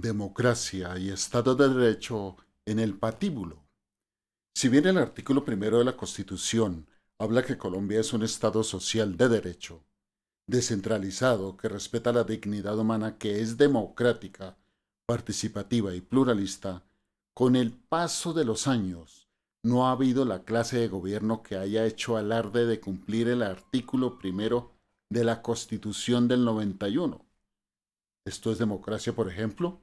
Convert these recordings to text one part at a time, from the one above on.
democracia y Estado de Derecho en el patíbulo. Si bien el artículo primero de la Constitución habla que Colombia es un Estado social de derecho, descentralizado, que respeta la dignidad humana, que es democrática, participativa y pluralista, con el paso de los años no ha habido la clase de gobierno que haya hecho alarde de cumplir el artículo primero de la Constitución del 91 ¿Esto es democracia, por ejemplo?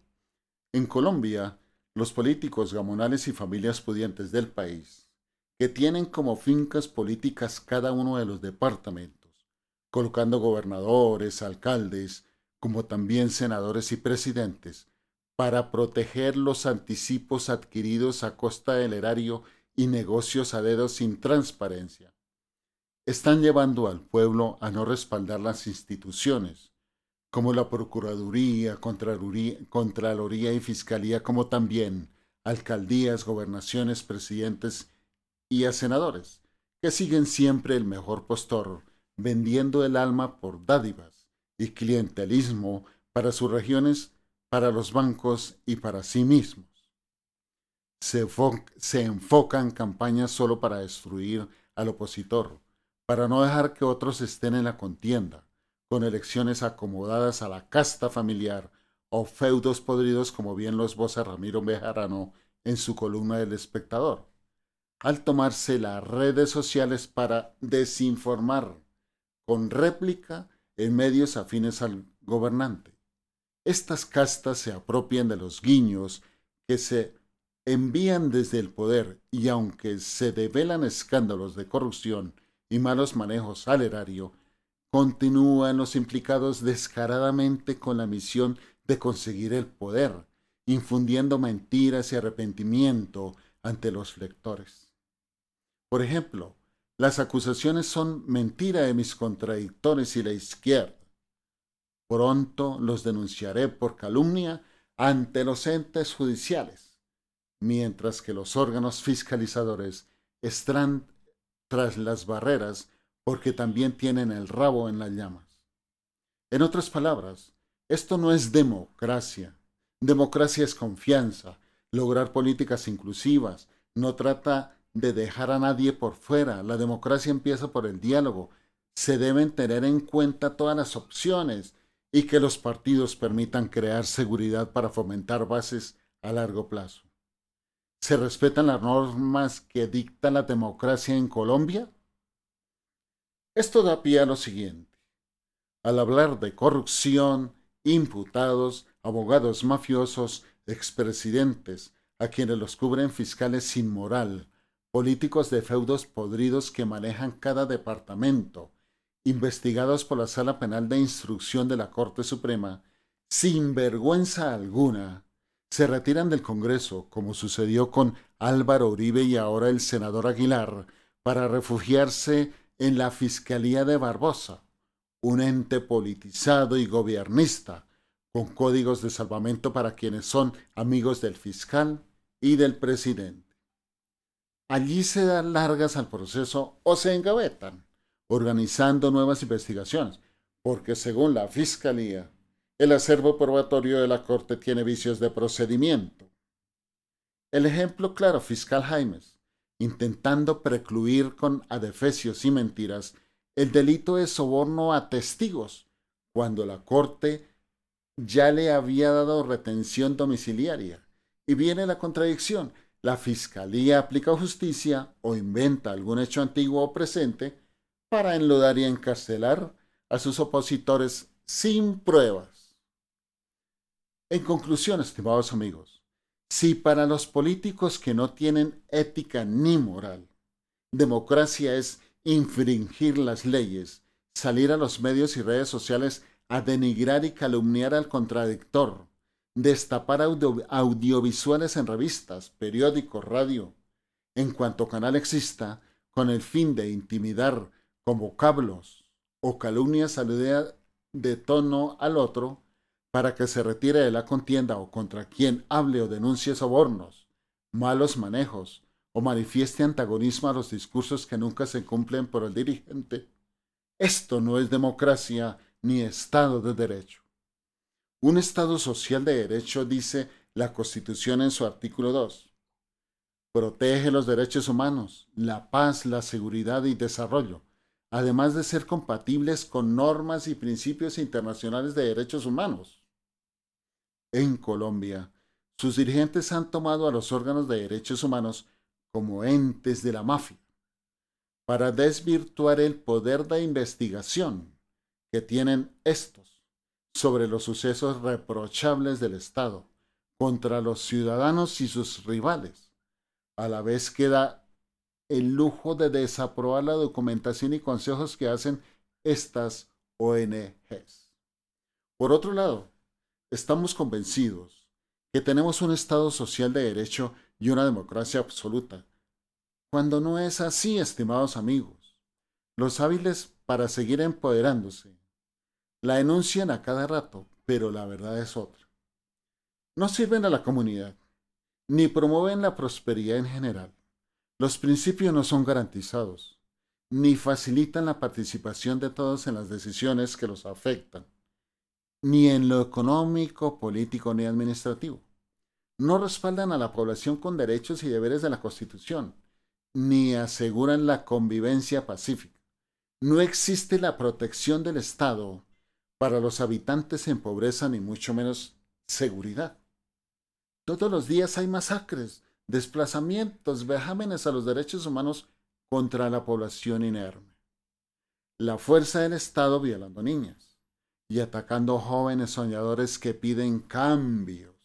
En Colombia, los políticos gamonales y familias pudientes del país, que tienen como fincas políticas cada uno de los departamentos, colocando gobernadores, alcaldes, como también senadores y presidentes, para proteger los anticipos adquiridos a costa del erario y negocios a dedo sin transparencia. Están llevando al pueblo a no respaldar las instituciones, como la Procuraduría, Contraloría y Fiscalía, como también alcaldías, gobernaciones, presidentes y a senadores, que siguen siempre el mejor postor, vendiendo el alma por dádivas y clientelismo para sus regiones, para los bancos y para sí mismos. Se, se enfocan campañas solo para destruir al opositor, para no dejar que otros estén en la contienda, con elecciones acomodadas a la casta familiar o feudos podridos como bien los voce Ramiro Bejarano en su columna del espectador, al tomarse las redes sociales para desinformar con réplica en medios afines al gobernante. Estas castas se apropian de los guiños que se envían desde el poder y aunque se develan escándalos de corrupción y malos manejos al erario, Continúan los implicados descaradamente con la misión de conseguir el poder, infundiendo mentiras y arrepentimiento ante los lectores. Por ejemplo, las acusaciones son mentira de mis contradictores y la izquierda. Pronto los denunciaré por calumnia ante los entes judiciales, mientras que los órganos fiscalizadores están tras las barreras porque también tienen el rabo en las llamas. En otras palabras, esto no es democracia. Democracia es confianza, lograr políticas inclusivas, no trata de dejar a nadie por fuera. La democracia empieza por el diálogo. Se deben tener en cuenta todas las opciones y que los partidos permitan crear seguridad para fomentar bases a largo plazo. ¿Se respetan las normas que dicta la democracia en Colombia? Esto da pie a lo siguiente. Al hablar de corrupción, imputados, abogados mafiosos, expresidentes, a quienes los cubren fiscales sin moral, políticos de feudos podridos que manejan cada departamento, investigados por la Sala Penal de Instrucción de la Corte Suprema, sin vergüenza alguna, se retiran del Congreso, como sucedió con Álvaro Uribe y ahora el senador Aguilar, para refugiarse en la Fiscalía de Barbosa, un ente politizado y gobiernista, con códigos de salvamento para quienes son amigos del fiscal y del presidente. Allí se dan largas al proceso o se engavetan, organizando nuevas investigaciones, porque según la Fiscalía, el acervo probatorio de la Corte tiene vicios de procedimiento. El ejemplo claro, fiscal Jaimes, intentando precluir con adefesios y mentiras el delito de soborno a testigos, cuando la Corte ya le había dado retención domiciliaria. Y viene la contradicción. La Fiscalía aplica justicia o inventa algún hecho antiguo o presente para enlodar y encarcelar a sus opositores sin pruebas. En conclusión, estimados amigos, si para los políticos que no tienen ética ni moral, democracia es infringir las leyes, salir a los medios y redes sociales a denigrar y calumniar al contradictor, destapar audiovisuales en revistas, periódicos, radio, en cuanto canal exista, con el fin de intimidar con vocablos o calumnias a la idea de tono al otro, para que se retire de la contienda o contra quien hable o denuncie sobornos, malos manejos o manifieste antagonismo a los discursos que nunca se cumplen por el dirigente. Esto no es democracia ni Estado de Derecho. Un Estado social de derecho, dice la Constitución en su artículo 2. Protege los derechos humanos, la paz, la seguridad y desarrollo, además de ser compatibles con normas y principios internacionales de derechos humanos. En Colombia, sus dirigentes han tomado a los órganos de derechos humanos como entes de la mafia para desvirtuar el poder de investigación que tienen estos sobre los sucesos reprochables del Estado contra los ciudadanos y sus rivales, a la vez que da el lujo de desaprobar la documentación y consejos que hacen estas ONGs. Por otro lado, estamos convencidos que tenemos un Estado social de derecho y una democracia absoluta. Cuando no es así, estimados amigos, los hábiles para seguir empoderándose la enuncian a cada rato, pero la verdad es otra. No sirven a la comunidad, ni promueven la prosperidad en general los principios no son garantizados, ni facilitan la participación de todos en las decisiones que los afectan, ni en lo económico, político ni administrativo. No respaldan a la población con derechos y deberes de la Constitución, ni aseguran la convivencia pacífica. No existe la protección del Estado para los habitantes en pobreza, ni mucho menos seguridad. Todos los días hay masacres, desplazamientos, vejámenes a los derechos humanos contra la población inerme. La fuerza del Estado violando niñas y atacando jóvenes soñadores que piden cambios.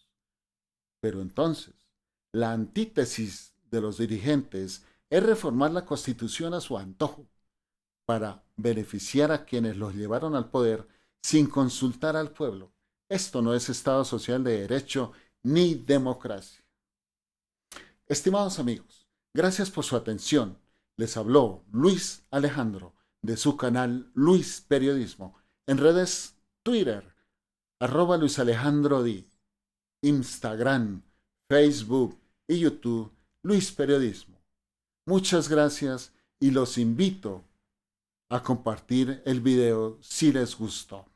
Pero entonces, la antítesis de los dirigentes es reformar la constitución a su antojo para beneficiar a quienes los llevaron al poder sin consultar al pueblo. Esto no es Estado social de derecho ni democracia. Estimados amigos, gracias por su atención. Les habló Luis Alejandro de su canal Luis Periodismo en redes Twitter, arroba Luis Alejandro Di, Instagram, Facebook y YouTube Luis Periodismo. Muchas gracias y los invito a compartir el video si les gustó.